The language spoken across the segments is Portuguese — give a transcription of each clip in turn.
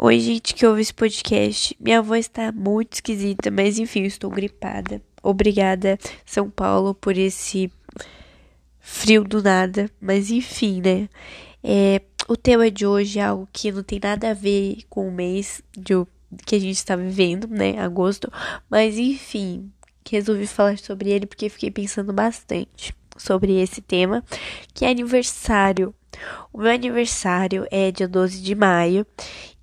Oi, gente que ouve esse podcast. Minha voz tá muito esquisita, mas enfim, estou gripada. Obrigada, São Paulo, por esse frio do nada. Mas enfim, né? É, o tema de hoje é algo que não tem nada a ver com o mês de, que a gente está vivendo, né? Agosto. Mas enfim, resolvi falar sobre ele porque fiquei pensando bastante sobre esse tema, que é aniversário. O meu aniversário é dia 12 de maio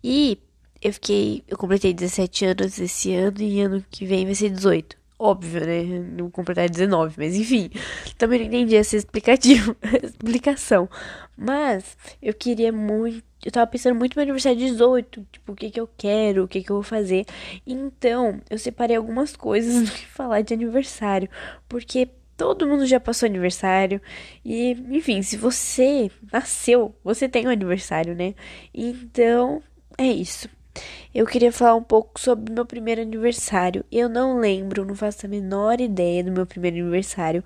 e eu fiquei, eu completei 17 anos esse ano e ano que vem vai ser 18. Óbvio, né? Não completar 19, mas enfim. Também não entendi essa explicativo, explicação. Mas eu queria muito. Eu tava pensando muito no meu aniversário de 18. Tipo, o que que eu quero, o que que eu vou fazer. Então, eu separei algumas coisas do que falar de aniversário. Porque todo mundo já passou aniversário. E, enfim, se você nasceu, você tem um aniversário, né? Então, é isso. Eu queria falar um pouco sobre meu primeiro aniversário. Eu não lembro, não faço a menor ideia do meu primeiro aniversário,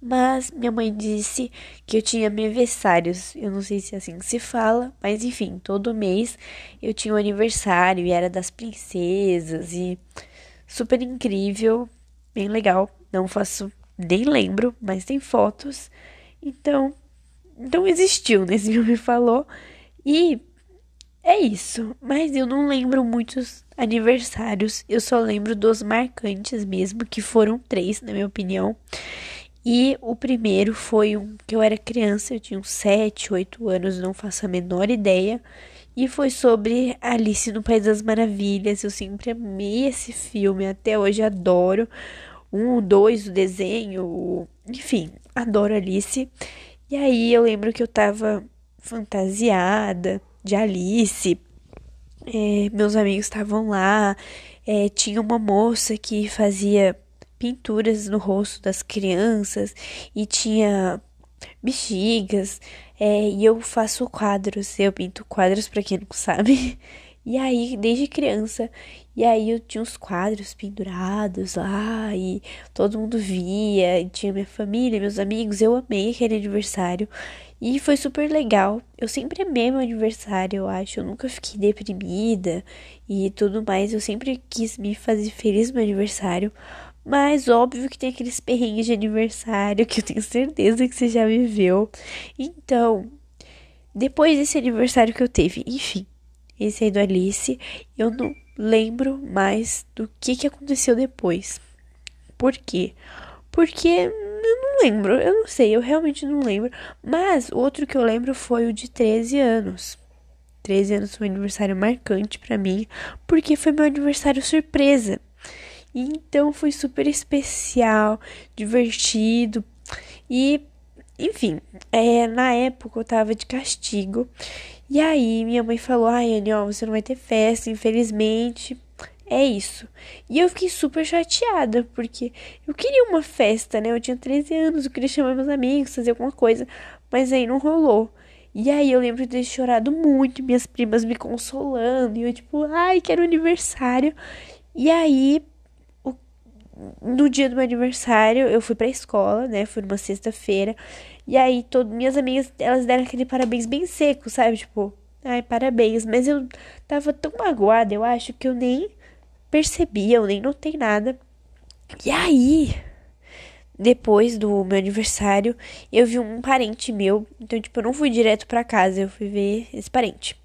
mas minha mãe disse que eu tinha aniversários. Eu não sei se é assim que se fala, mas enfim, todo mês eu tinha um aniversário e era das princesas e super incrível, bem legal. Não faço, nem lembro, mas tem fotos. Então, então existiu, né? me falou. E é isso, mas eu não lembro muitos aniversários, eu só lembro dos marcantes mesmo, que foram três, na minha opinião. E o primeiro foi um que eu era criança, eu tinha uns 7, 8 anos, não faço a menor ideia. E foi sobre Alice no País das Maravilhas. Eu sempre amei esse filme, até hoje adoro. Um, dois, o desenho, enfim, adoro Alice. E aí eu lembro que eu tava fantasiada de Alice. É, meus amigos estavam lá. É, tinha uma moça que fazia pinturas no rosto das crianças e tinha bexigas. É, e eu faço quadros, eu pinto quadros para quem não sabe. E aí, desde criança, e aí eu tinha uns quadros pendurados lá e todo mundo via, e tinha minha família, meus amigos, eu amei aquele aniversário. E foi super legal. Eu sempre amei meu aniversário, eu acho. Eu nunca fiquei deprimida e tudo mais. Eu sempre quis me fazer feliz no meu aniversário. Mas óbvio que tem aqueles perrengues de aniversário que eu tenho certeza que você já viveu. Então, depois desse aniversário que eu teve, enfim, esse aí do Alice, eu não lembro mais do que, que aconteceu depois. Por quê? Porque lembro, eu não sei, eu realmente não lembro. Mas o outro que eu lembro foi o de 13 anos. 13 anos foi um aniversário marcante para mim, porque foi meu aniversário surpresa. Então foi super especial, divertido e, enfim, é, na época eu tava de castigo. E aí minha mãe falou: Ai, Anne, ó, você não vai ter festa, infelizmente. É isso. E eu fiquei super chateada, porque eu queria uma festa, né? Eu tinha 13 anos, eu queria chamar meus amigos, fazer alguma coisa, mas aí não rolou. E aí eu lembro de ter chorado muito, minhas primas me consolando, e eu tipo, ai, quero aniversário. E aí, no dia do meu aniversário, eu fui pra escola, né? Foi numa sexta-feira. E aí, todo, minhas amigas, elas deram aquele parabéns bem seco, sabe? Tipo, ai, parabéns. Mas eu tava tão magoada, eu acho, que eu nem percebi, eu nem notei nada. E aí, depois do meu aniversário, eu vi um parente meu. Então, tipo, eu não fui direto para casa, eu fui ver esse parente.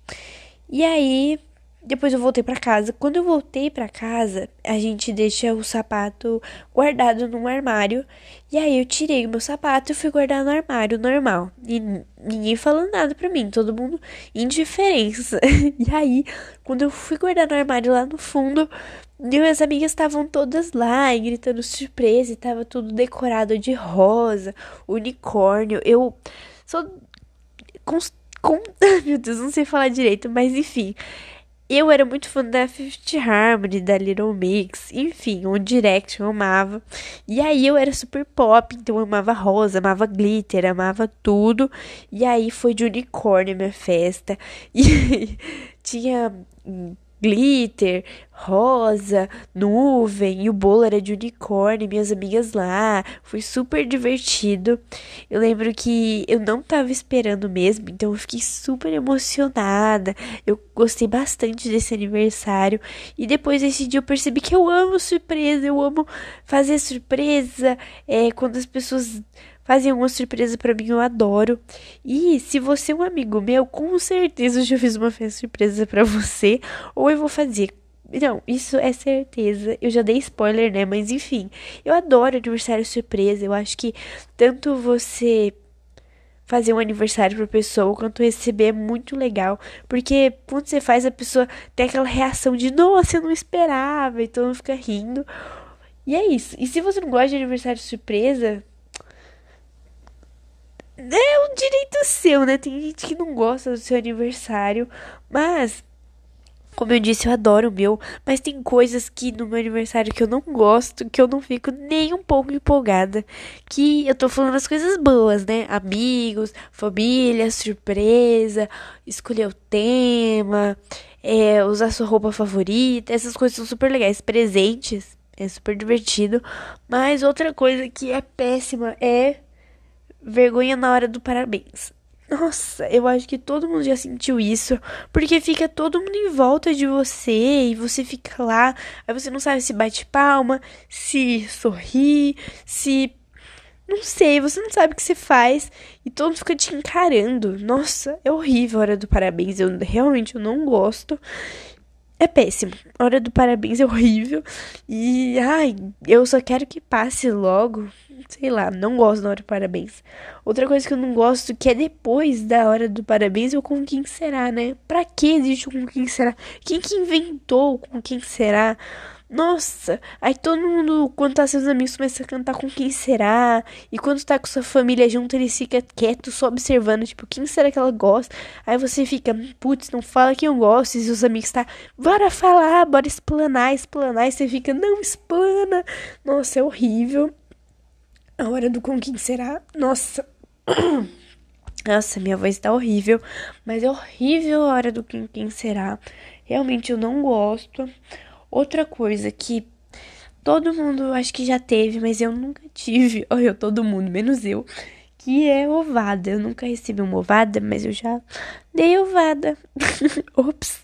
E aí, depois eu voltei para casa. Quando eu voltei para casa, a gente deixa o sapato guardado num armário. E aí eu tirei o meu sapato e fui guardar no armário normal. E ninguém falando nada pra mim, todo mundo indiferença. e aí, quando eu fui guardar no armário lá no fundo, minhas amigas estavam todas lá e gritando surpresa, e tava tudo decorado de rosa, unicórnio. Eu sou com, meu Deus, não sei falar direito, mas enfim, eu era muito fã da Fifth Harmony, da Little Mix, enfim, o Direct eu amava. E aí eu era super pop, então eu amava rosa, amava glitter, amava tudo. E aí foi de unicórnio a minha festa. E tinha glitter, rosa, nuvem, e o bolo era de unicórnio, minhas amigas lá. Foi super divertido. Eu lembro que eu não tava esperando mesmo, então eu fiquei super emocionada. Eu gostei bastante desse aniversário. E depois desse dia eu percebi que eu amo surpresa, eu amo fazer surpresa. É, quando as pessoas fazem alguma surpresa para mim, eu adoro. E se você é um amigo meu, com certeza eu já fiz uma festa surpresa para você, ou eu vou fazer. Não, isso é certeza. Eu já dei spoiler, né? Mas enfim, eu adoro aniversário surpresa. Eu acho que tanto você fazer um aniversário pra pessoa quanto receber é muito legal. Porque quando você faz, a pessoa tem aquela reação de nossa, eu não esperava, e mundo fica rindo. E é isso. E se você não gosta de aniversário surpresa, é um direito seu, né? Tem gente que não gosta do seu aniversário, mas como eu disse, eu adoro o meu, mas tem coisas que no meu aniversário que eu não gosto, que eu não fico nem um pouco empolgada. Que eu tô falando as coisas boas, né? Amigos, família, surpresa, escolher o tema, é, usar sua roupa favorita, essas coisas são super legais. Presentes, é super divertido. Mas outra coisa que é péssima é vergonha na hora do parabéns. Nossa, eu acho que todo mundo já sentiu isso, porque fica todo mundo em volta de você e você fica lá, aí você não sabe se bate palma, se sorri, se não sei, você não sabe o que você faz e todo mundo fica te encarando. Nossa, é horrível a hora do parabéns, eu realmente eu não gosto. É péssimo. A hora do parabéns é horrível. E, ai, eu só quero que passe logo sei lá, não gosto da hora do parabéns. Outra coisa que eu não gosto que é depois da hora do parabéns ou com quem será, né? Pra que existe o com quem será? Quem que inventou com quem será? Nossa, aí todo mundo, quando tá seus amigos, começa a cantar com quem será. E quando tá com sua família junto, ele fica quieto, só observando, tipo, quem será que ela gosta? Aí você fica, putz, não fala quem eu gosto. E seus amigos tá, bora falar, bora explanar, explanar. E você fica, não explana. Nossa, é horrível. A hora do com quem será? Nossa. Nossa, minha voz tá horrível. Mas é horrível a hora do quem, quem será. Realmente eu não gosto. Outra coisa que todo mundo acho que já teve, mas eu nunca tive. Olha, todo mundo, menos eu. Que é ovada. Eu nunca recebi uma ovada, mas eu já dei ovada. Ops.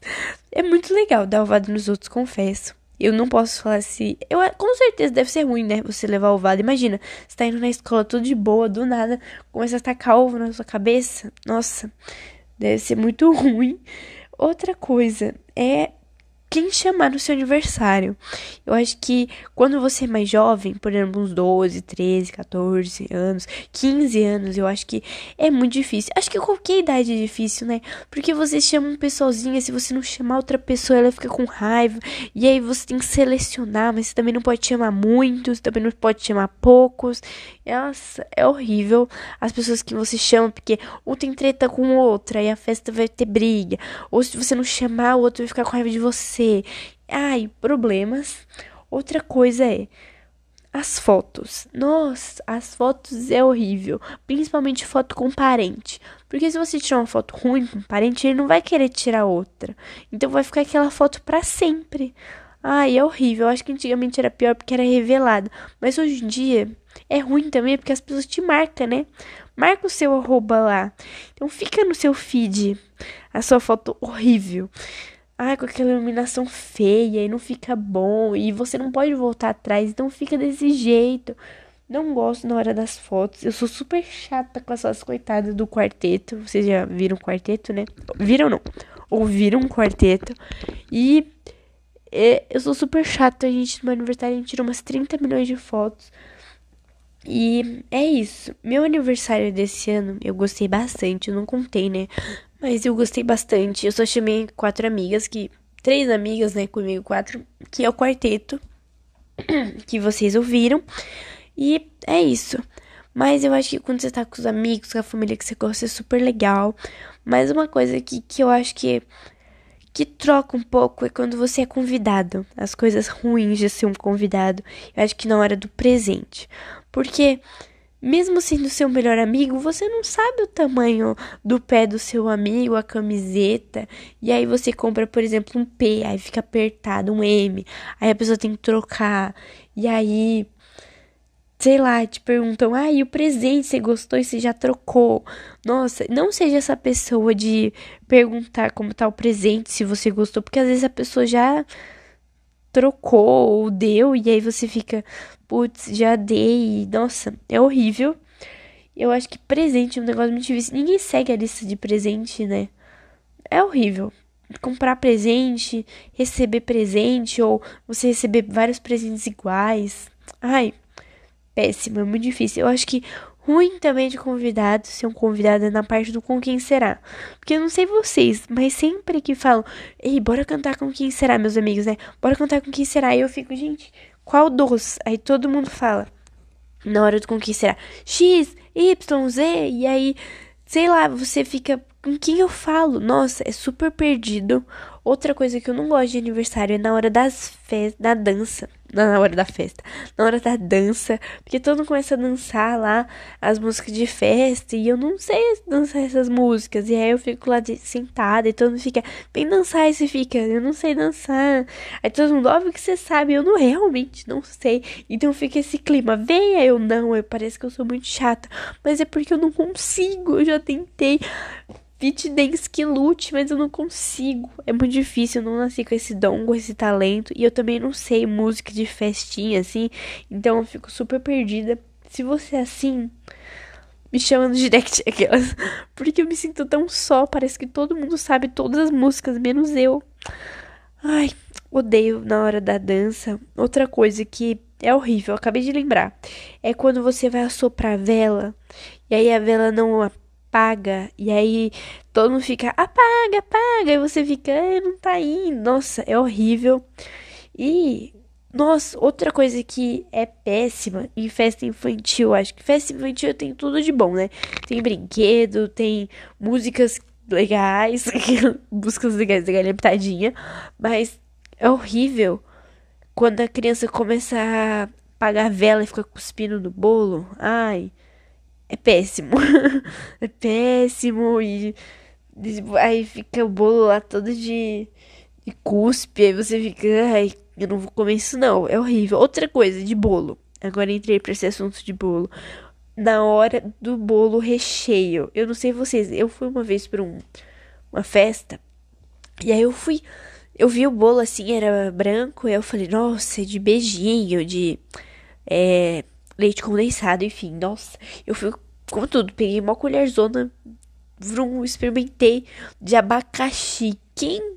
É muito legal dar ovada nos outros, confesso. Eu não posso falar se. Eu, com certeza deve ser ruim, né? Você levar o ovado. Imagina, você tá indo na escola tudo de boa, do nada, começa a tacar ovo na sua cabeça. Nossa, deve ser muito ruim. Outra coisa é quem chamar no seu aniversário. Eu acho que quando você é mais jovem, por exemplo, uns 12, 13, 14 anos, 15 anos, eu acho que é muito difícil. Acho que qualquer idade é difícil, né? Porque você chama um pessoalzinho, se você não chamar outra pessoa, ela fica com raiva. E aí você tem que selecionar, mas você também não pode chamar muitos, também não pode chamar poucos. Nossa, é horrível as pessoas que você chama, porque um tem treta com outra e a festa vai ter briga. Ou se você não chamar, o outro vai ficar com raiva de você. Ai, problemas. Outra coisa é as fotos. Nossa, as fotos é horrível. Principalmente foto com parente. Porque se você tirar uma foto ruim com parente, ele não vai querer tirar outra. Então vai ficar aquela foto para sempre. Ai, é horrível. Eu acho que antigamente era pior porque era revelado. Mas hoje em dia é ruim também porque as pessoas te marcam, né? Marca o seu arroba lá. Então fica no seu feed a sua foto horrível. Ai, com aquela iluminação feia e não fica bom. E você não pode voltar atrás, então fica desse jeito. Não gosto na hora das fotos. Eu sou super chata com essas coitadas do quarteto. Vocês já viram quarteto, né? Viram não? Ouviram um quarteto. E é, eu sou super chata. A gente, no meu aniversário, a gente tirou umas 30 milhões de fotos. E é isso. Meu aniversário desse ano, eu gostei bastante. Eu não contei, né? Mas eu gostei bastante. Eu só chamei quatro amigas, que. Três amigas, né? Comigo, quatro. Que é o quarteto. Que vocês ouviram. E é isso. Mas eu acho que quando você tá com os amigos, com a família que você gosta, é super legal. Mas uma coisa que, que eu acho que que troca um pouco é quando você é convidado. As coisas ruins de ser um convidado. Eu acho que na hora do presente. Porque mesmo sendo seu melhor amigo, você não sabe o tamanho do pé do seu amigo, a camiseta. E aí você compra, por exemplo, um P, aí fica apertado, um M. Aí a pessoa tem que trocar. E aí sei lá, te perguntam, ah, e o presente, você gostou e você já trocou? Nossa, não seja essa pessoa de perguntar como tá o presente, se você gostou, porque às vezes a pessoa já trocou ou deu, e aí você fica, putz, já dei, nossa, é horrível. Eu acho que presente é um negócio muito difícil. Ninguém segue a lista de presente, né? É horrível. Comprar presente, receber presente, ou você receber vários presentes iguais. Ai, péssimo, é muito difícil. Eu acho que ruim também de convidado, ser um convidado na parte do com quem será. Porque eu não sei vocês, mas sempre que falam, ei, bora cantar com quem será, meus amigos, né? Bora cantar com quem será. E eu fico, gente, qual dos? Aí todo mundo fala, na hora do com quem será, X, Y, Z, e aí, sei lá, você fica, com quem eu falo? Nossa, é super perdido. Outra coisa que eu não gosto de aniversário é na hora das festas, da dança na hora da festa, na hora da dança, porque todo mundo começa a dançar lá as músicas de festa e eu não sei dançar essas músicas. E aí eu fico lá de, sentada e todo mundo fica, vem dançar e você fica, eu não sei dançar. Aí todo mundo, óbvio que você sabe, eu não realmente não sei. Então fica esse clima, venha eu não, eu parece que eu sou muito chata, mas é porque eu não consigo, eu já tentei fit dance que lute, mas eu não consigo. É muito difícil, eu não nasci com esse dom, com esse talento. E eu também não sei música de festinha, assim. Então eu fico super perdida. Se você é assim, me chama no direct aquelas. Porque eu me sinto tão só. Parece que todo mundo sabe todas as músicas, menos eu. Ai, odeio na hora da dança. Outra coisa que é horrível, acabei de lembrar. É quando você vai assoprar a vela. E aí a vela não apaga. E aí todo mundo fica, apaga, apaga. E você fica, ah, não tá indo. Nossa, é horrível. E, nossa, outra coisa que é péssima em festa infantil, acho que festa infantil tem tudo de bom, né? Tem brinquedo, tem músicas legais, músicas legais da galinha pitadinha, mas é horrível quando a criança começa a apagar a vela e fica cuspindo no bolo. Ai é péssimo. é péssimo e, aí fica o bolo lá todo de, de cuspe, aí você fica, ai, eu não vou comer isso não, é horrível. Outra coisa de bolo. Agora entrei para esse assunto de bolo. Na hora do bolo recheio. Eu não sei vocês, eu fui uma vez para um, uma festa e aí eu fui eu vi o bolo assim, era branco, e eu falei, nossa, é de beijinho, de é, leite condensado, enfim, nossa, eu fui com tudo, peguei uma colherzona, vrum, experimentei de abacaxi. Quem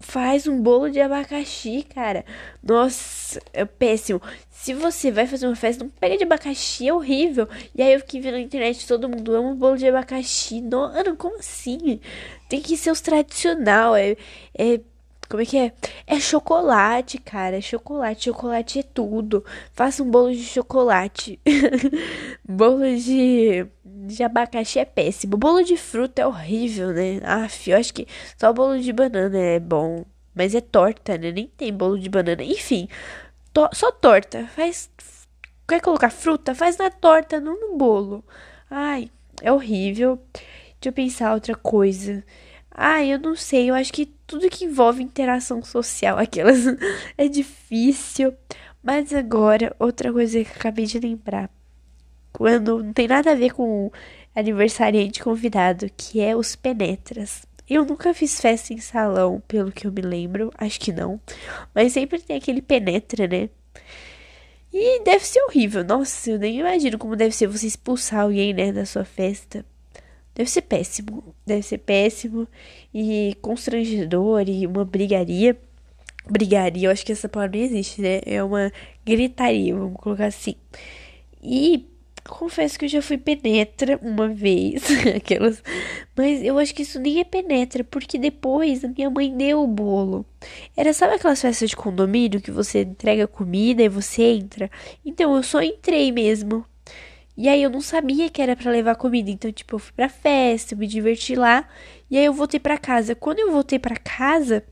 faz um bolo de abacaxi, cara? Nossa, é péssimo. Se você vai fazer uma festa, não pega de abacaxi, é horrível. E aí eu fiquei vendo na internet, todo mundo ama bolo de abacaxi. Não, como assim? Tem que ser os tradicional, é, é como é que é? É chocolate, cara. É chocolate. Chocolate é tudo. Faça um bolo de chocolate. bolo de, de abacaxi é péssimo. Bolo de fruta é horrível, né? Aff, eu acho que só bolo de banana é bom. Mas é torta, né? Nem tem bolo de banana. Enfim, to só torta. Faz. Quer colocar fruta? Faz na torta, não no bolo. Ai, é horrível. Deixa eu pensar outra coisa. Ah, eu não sei, eu acho que tudo que envolve interação social, aquelas é difícil. Mas agora, outra coisa que acabei de lembrar, quando não tem nada a ver com aniversariante convidado, que é os penetras. Eu nunca fiz festa em salão, pelo que eu me lembro, acho que não. Mas sempre tem aquele penetra, né? E deve ser horrível. Nossa, eu nem imagino como deve ser você expulsar alguém, né, da sua festa. Deve ser péssimo. Deve ser péssimo e constrangedor e uma brigaria. Brigaria, eu acho que essa palavra não existe, né? É uma gritaria, vamos colocar assim. E confesso que eu já fui penetra uma vez, aquelas. Mas eu acho que isso nem é penetra, porque depois a minha mãe deu o bolo. Era, sabe aquelas festas de condomínio que você entrega comida e você entra? Então eu só entrei mesmo. E aí eu não sabia que era para levar comida, então tipo, eu fui pra festa, me diverti lá, e aí eu voltei para casa. Quando eu voltei para casa,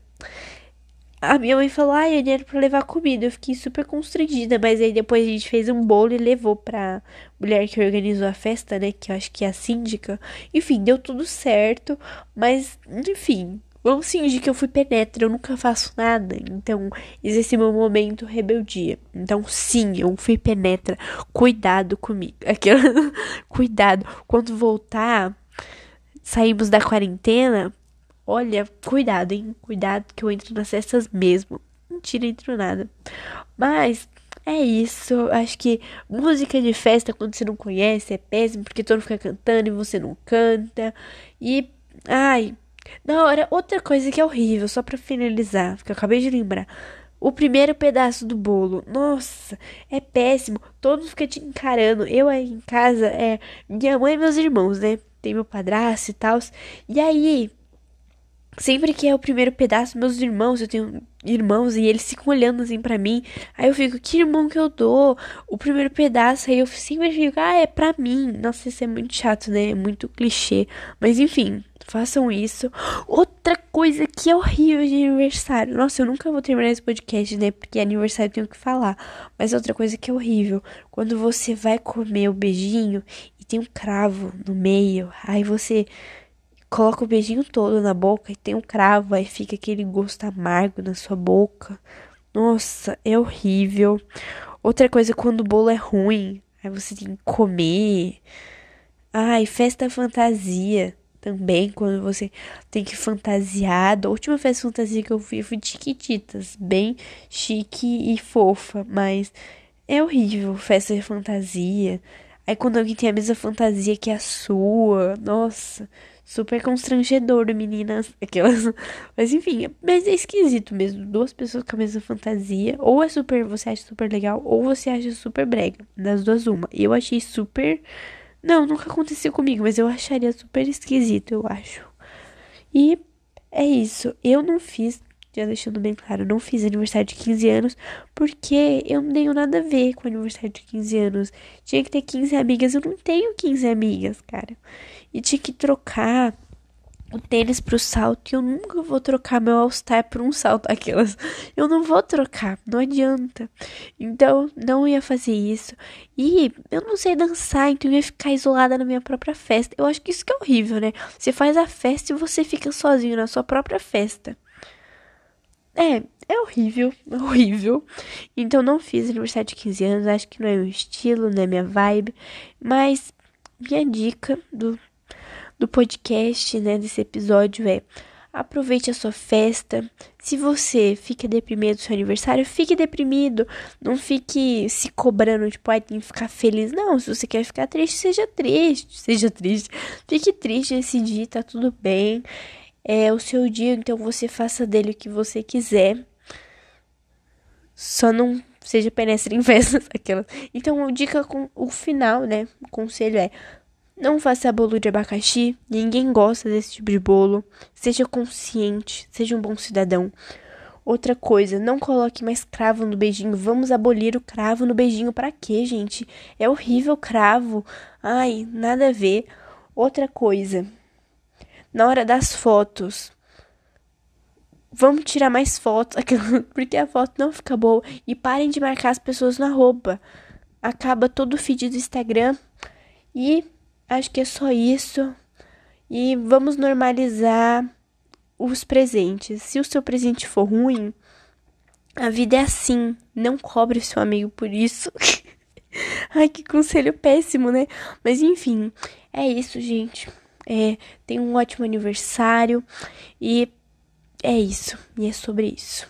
a minha mãe falou, ai, é dinheiro pra levar comida. Eu fiquei super constrangida, mas aí depois a gente fez um bolo e levou pra mulher que organizou a festa, né? Que eu acho que é a síndica. Enfim, deu tudo certo, mas, enfim, Vamos fingir que eu fui penetra, eu nunca faço nada. Então, existe meu momento rebeldia. Então, sim, eu fui penetra. Cuidado comigo. Aquela... Cuidado. Quando voltar, saímos da quarentena. Olha, cuidado, hein? Cuidado que eu entro nas festas mesmo. Mentira, entro nada. Mas é isso. Acho que música de festa, quando você não conhece, é péssimo, porque todo mundo fica cantando e você não canta. E. Ai, na hora, outra coisa que é horrível, só para finalizar, que eu acabei de lembrar. O primeiro pedaço do bolo, nossa, é péssimo. Todos ficam te encarando. Eu aí em casa, é minha mãe e meus irmãos, né? Tem meu padrasto e tal. E aí, sempre que é o primeiro pedaço, meus irmãos, eu tenho irmãos e eles ficam olhando assim para mim. Aí eu fico, que irmão que eu dou? O primeiro pedaço, aí eu sempre fico, ah, é pra mim. Nossa, isso é muito chato, né? É muito clichê. Mas enfim, Façam isso. Outra coisa que é horrível de aniversário. Nossa, eu nunca vou terminar esse podcast, né? Porque aniversário eu tenho que falar. Mas outra coisa que é horrível. Quando você vai comer o beijinho e tem um cravo no meio. Aí você coloca o beijinho todo na boca e tem um cravo. Aí fica aquele gosto amargo na sua boca. Nossa, é horrível. Outra coisa, quando o bolo é ruim. Aí você tem que comer. Ai, festa fantasia também, quando você tem que fantasiar. A última festa fantasia que eu fui foi Chiquititas, bem chique e fofa, mas é horrível festa de fantasia. Aí quando alguém tem a mesma fantasia que a sua, nossa, super constrangedor, meninas. Aquelas. Mas enfim, mas é esquisito mesmo. Duas pessoas com a mesma fantasia. Ou é super. Você acha super legal, ou você acha super brega. Das duas, uma. Eu achei super não, nunca aconteceu comigo, mas eu acharia super esquisito, eu acho. E é isso. Eu não fiz, já deixando bem claro, não fiz aniversário de 15 anos porque eu não tenho nada a ver com aniversário de 15 anos. Tinha que ter 15 amigas, eu não tenho 15 amigas, cara. E tinha que trocar o tênis pro salto e eu nunca vou trocar meu All-Star por um salto aquelas. Eu não vou trocar, não adianta. Então, não ia fazer isso. E eu não sei dançar, então eu ia ficar isolada na minha própria festa. Eu acho que isso que é horrível, né? Você faz a festa e você fica sozinho na sua própria festa. É, é horrível, é horrível. Então não fiz aniversário de 15 anos, acho que não é meu estilo, não é minha vibe. Mas minha dica do do podcast, né, desse episódio é aproveite a sua festa. Se você fica deprimido no seu aniversário, fique deprimido. Não fique se cobrando, tipo, ai, tem que ficar feliz. Não, se você quer ficar triste, seja triste. Seja triste. Fique triste esse dia, tá tudo bem. É o seu dia, então você faça dele o que você quiser. Só não seja penestre em festas, aquela. Então, dica com o final, né? O conselho é não faça bolo de abacaxi, ninguém gosta desse tipo de bolo. Seja consciente, seja um bom cidadão. Outra coisa, não coloque mais cravo no beijinho. Vamos abolir o cravo no beijinho. Para quê, gente? É horrível cravo. Ai, nada a ver. Outra coisa, na hora das fotos, vamos tirar mais fotos, porque a foto não fica boa. E parem de marcar as pessoas na roupa. Acaba todo o feed do Instagram. E Acho que é só isso. E vamos normalizar os presentes. Se o seu presente for ruim, a vida é assim. Não cobre o seu amigo por isso. Ai, que conselho péssimo, né? Mas enfim, é isso, gente. É, tem um ótimo aniversário e é isso. E é sobre isso.